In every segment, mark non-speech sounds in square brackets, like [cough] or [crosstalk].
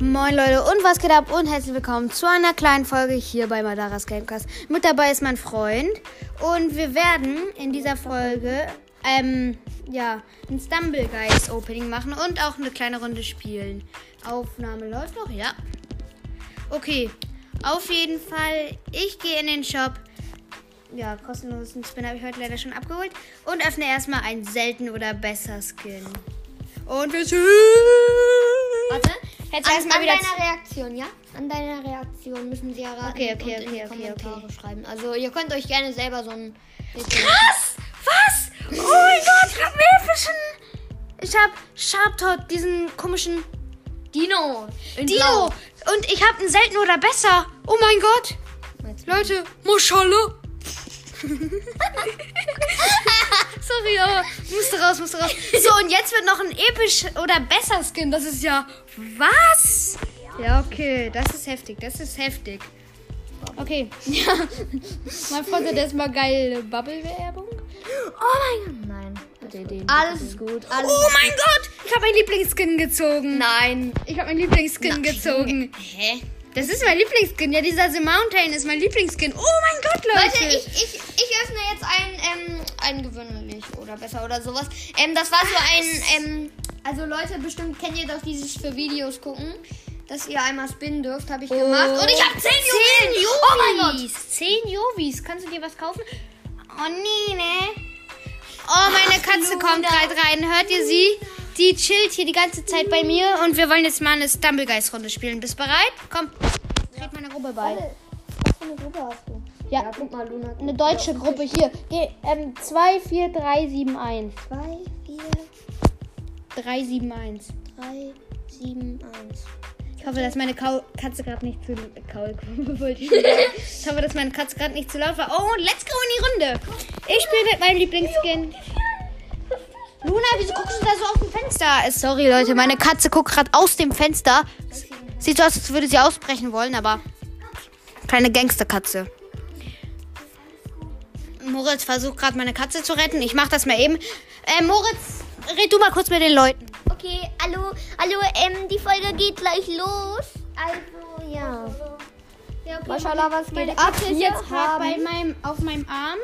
Moin Leute und was geht ab und herzlich willkommen zu einer kleinen Folge hier bei Madaras Gamecast. Mit dabei ist mein Freund und wir werden in dieser Folge ähm, ja, ein Stumble Guys Opening machen und auch eine kleine Runde spielen. Aufnahme läuft noch, ja. Okay, auf jeden Fall, ich gehe in den Shop. Ja, kostenlosen Spin habe ich heute leider schon abgeholt und öffne erstmal einen selten oder besser Skin. Und wir sind Warte. Jetzt An, an deiner Reaktion, ja? An deiner Reaktion müssen sie ja raten Okay, okay, und in okay, die okay, Kommentare okay. schreiben. Also ihr könnt euch gerne selber so ein... Krass! Was? Oh mein Gott, ich hab einen epischen. Ich hab Sharptot, diesen komischen Dino! In Dino. Blau. Und ich hab einen selten oder besser. Oh mein Gott. Leute, Moschale. [laughs] [laughs] Sorry, aber musste raus, musste raus. So, und jetzt wird noch ein episch oder besser Skin. Das ist ja. Was? Ja, okay. Das ist heftig. Das ist heftig. Okay. Ja. mein Freund hat erstmal geile Bubble-Werbung. Oh mein Gott, nein. Alles ist gut. Alles Oh mein Gott! Ich habe meinen Lieblingsskin gezogen. Nein. Ich habe meinen Lieblingsskin gezogen. Hä? Das ist mein Lieblingsskin. Ja, dieser The Mountain ist mein Lieblingsskin. Oh mein Gott, Leute. Leute, ich, ich, ich öffne jetzt ein, ähm, ein gewöhnlich oder besser oder sowas. Ähm, das war so ein, ähm, also Leute, bestimmt kennt ihr doch dieses für Videos gucken, dass ihr einmal spinnen dürft, habe ich gemacht. Und ich habe 10 Juwelen. Oh mein Gott. 10 Jovis. Kannst du dir was kaufen? Oh nee, ne? Oh, meine Katze Luna. kommt gerade rein. Hört ihr sie? Die chillt hier die ganze Zeit bei mir und wir wollen jetzt mal eine Stumblegeist-Runde spielen. Bist bereit? Komm, tret meine Gruppe bei. Was für eine Gruppe hast du? Ja, Ja, guck mal, Luna. eine deutsche Gruppe hier. Geh, ähm, 2, 4, 3, 7, 1. 2, 4, 3, 7, 1. 3, 7, 1. Ich hoffe, dass meine Kau Katze gerade nicht zu Kaulquappe [laughs] wollte ich hoffe, dass meine Katze gerade nicht zu laut war. Oh, let's go in die Runde. Ich spiele mit meinem Lieblingsskin. Luna, wieso guckst du da so aus dem Fenster? Äh, Sorry, Leute, meine Katze guckt gerade aus dem Fenster. Sieht so aus, als würde sie ausbrechen wollen, aber kleine Gangsterkatze. Moritz versucht gerade meine Katze zu retten. Ich mach das mal eben. Äh, Moritz, red du mal kurz mit den Leuten. Okay, hallo, hallo, ähm, die Folge geht gleich los. Also, ja. Ja, okay. Maschallah, was Meine geht ab? Katze ist jetzt gerade bei meinem, auf meinem Arm.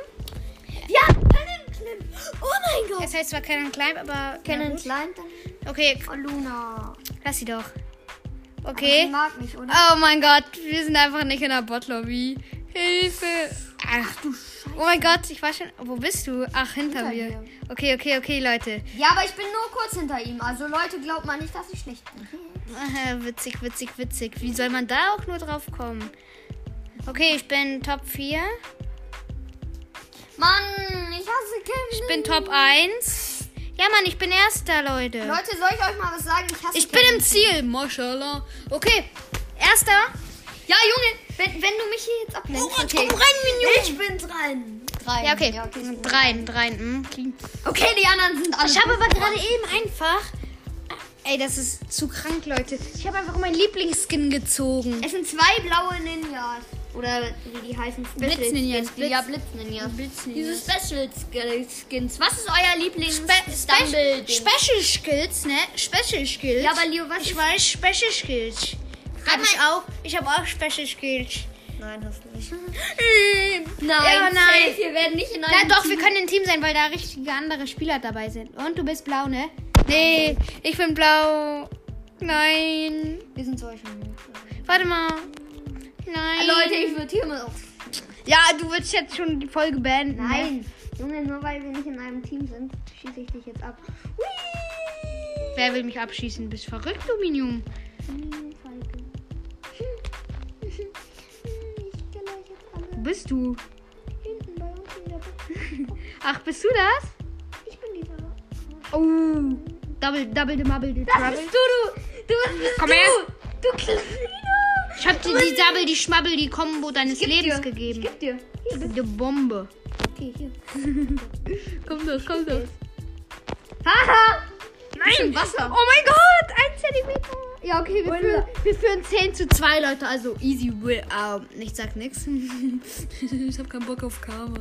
Ja, Climb. Oh mein Gott. Es heißt zwar Canon Climb, aber. Gut. Climb dann? Okay, Oh, Luna. lass sie doch. Okay. mag mich, oder? Oh mein Gott, wir sind einfach nicht in der Botlobby. Hilfe. Oh mein Gott, ich war schon. Wo bist du? Ach, hinter, Hinter mir. dir. Okay, okay, okay, Leute. Ja, aber ich bin nur kurz hinter ihm. Also, Leute, glaubt mal nicht, dass ich schlecht bin. Aha, witzig, witzig, witzig. Wie soll man da auch nur drauf kommen? Okay, ich bin Top 4. Mann, ich hasse Kevin. Ich bin Top 1. Ja, Mann, ich bin Erster, Leute. Leute, soll ich euch mal was sagen? Ich hasse Ich bin Kevin. im Ziel. Mashallah. Okay, Erster. Wenn, wenn du mich hier jetzt ablenkst. Moritz, okay. komm rein, Minion. Ich bin dran. Drei. Ja, okay. Ja, okay. Dreien, dreien. hm, okay, die anderen sind alle. Ich habe aber gerade eben einfach. Ey, das ist zu krank, Leute. Ich habe einfach meinen Lieblingsskin gezogen. Es sind zwei blaue Ninjas. Oder wie die heißen. Special Blitz-Ninjas, Skins. Ja, Blitz-Ninjas. Blitz-Ninjas. Diese Special Skins. Was ist euer lieblings Spe Special Skills, ne? Special Skills. Ja, aber Leo, was ich ist- weiß, Special Skills. Hab ich auch. Ich habe auch Special Skills. Nein, hast du nicht. [laughs] Nein. Nein, Ja, nein. safe, wir werden nicht in Ja, einem doch, Team. wir können ein Team sein, weil da richtige andere Spieler dabei sind. Und du bist blau, ne? Nee, ich bin blau. Nein. Wir sind solche. Warte mal. Nein. Leute, ich würde hier mal auf. Ja, du willst jetzt schon die Folge beenden. Ne? Nein. Junge, nur weil wir nicht in einem Team sind, schieße ich dich jetzt ab. Wer will mich abschießen? Bist verrückt, Dominium. Hm, bist du? Hinten bei uns in der Bucht. [laughs] Ach, bist du das? Ich bin dieser. Oh. Double, double, mubble, the Das trouble. bist du, du. Du bist Komm du. her. Du Kleiner. Ich hab dir die Double, die Schmabbel, die Kombo deines Lebens dir. gegeben. Ich geb dir. Hier, bitte. Die Bombe. Okay, hier. [laughs] Komm doch, komm doch. Haha. Nein! Wasser. Oh mein Gott! Ein Zentimeter! Ja, okay, wir führen, wir führen 10 zu 2, Leute. Also easy will. Ähm, ich sag nix. [laughs] ich hab keinen Bock auf Karma.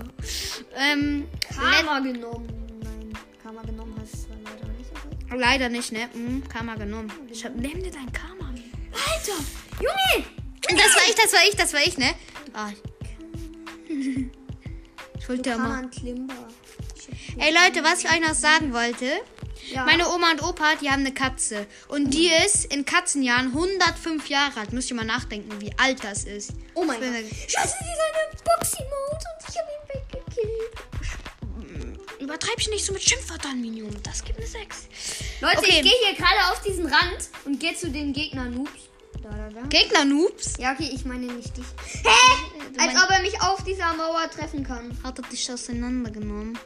Ähm, Karma genommen. Nein, Karma genommen hast du leider nicht. aber- Leider nicht, ne? Mhm, Karma genommen. Ich hab, nimm dir dein Karma. Alter, Junge! Das war ich, das war ich, das war ich, ne? Ah. Ich [laughs] wollte ja mal. Ey Leute, was ich euch noch sagen wollte. Ja. Meine Oma und Opa, die haben eine Katze. Und die ist in Katzenjahren 105 Jahre alt. Müsst ihr mal nachdenken, wie alt das ist. oh mein Gott. Scheiße, die ist eine Boxy-Mode und ich habe ihn weggekillt. Übertreib's nicht so mit Schimpfwörtern, Minion. Das gibt eine 6. Leute, Okay. ich gehe hier gerade auf diesen Rand und gehe zu den Gegner-Noobs. Da, da, da. Gegner-Noobs. Ja, okay, ich meine nicht dich. Hä? Du Als ob er mich auf dieser Mauer treffen kann. Hat er dich auseinandergenommen?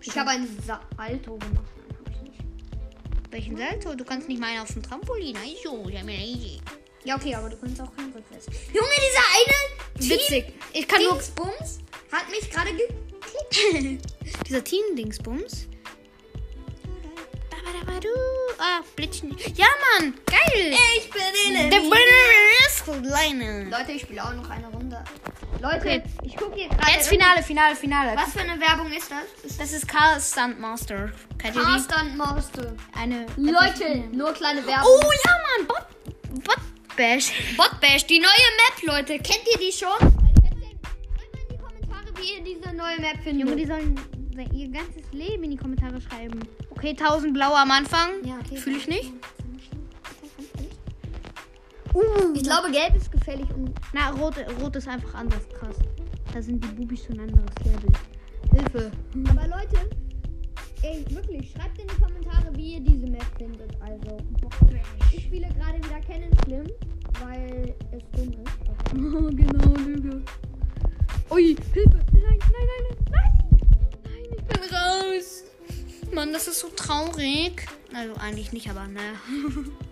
Ich habe ein Salto gemacht. Welchen Salto? Du kannst nicht mal einen auf dem Trampolin. Also, ja, mir. Ja, okay, aber du kannst auch kein Rückwärts. Junge, dieser eine Witzig. Ich kann nur Dingsbums hat mich gerade geklickt. [laughs] Dieser Team-Dingsbums. Ah, Blitzen. Ja, Mann. Geil. Ich bin in Der kleine. Leute, ich spiele auch noch eine Runde. Leute, Okay. ich gucke hier gerade. Jetzt Finale, Finale, Finale. Was für eine Werbung ist das? Das ist Carl Stuntmaster. Carstand Master. Eine. Leute, nur kleine Werbung. Oh ja, Mann. Bot, Bot Bash. Botbash, die neue Map, Leute. Kennt ihr die schon? Mal in die Kommentare, wie ihr diese neue Map findet. Junge, die sollen ihr ganzes Leben in die Kommentare schreiben. Okay, 1000 blaue am Anfang. Ja, okay. Fühle ich nicht. Ich glaube, gelb ist gefährlich und Na, rot, rot ist einfach anders krass. Da sind die Bubis schon ein anderes Level. Hilfe. Aber Leute, ey, wirklich, schreibt in die Kommentare, wie ihr diese Map findet. Also, ich spiele gerade wieder Cannon Slim, weil es dumm ist. Oh, [laughs] genau, Lüge. Ui, Hilfe. Nein, nein, nein, nein. Nein, nein, ich bin raus. Mann, das ist so traurig. Also eigentlich nicht, aber naja. [laughs]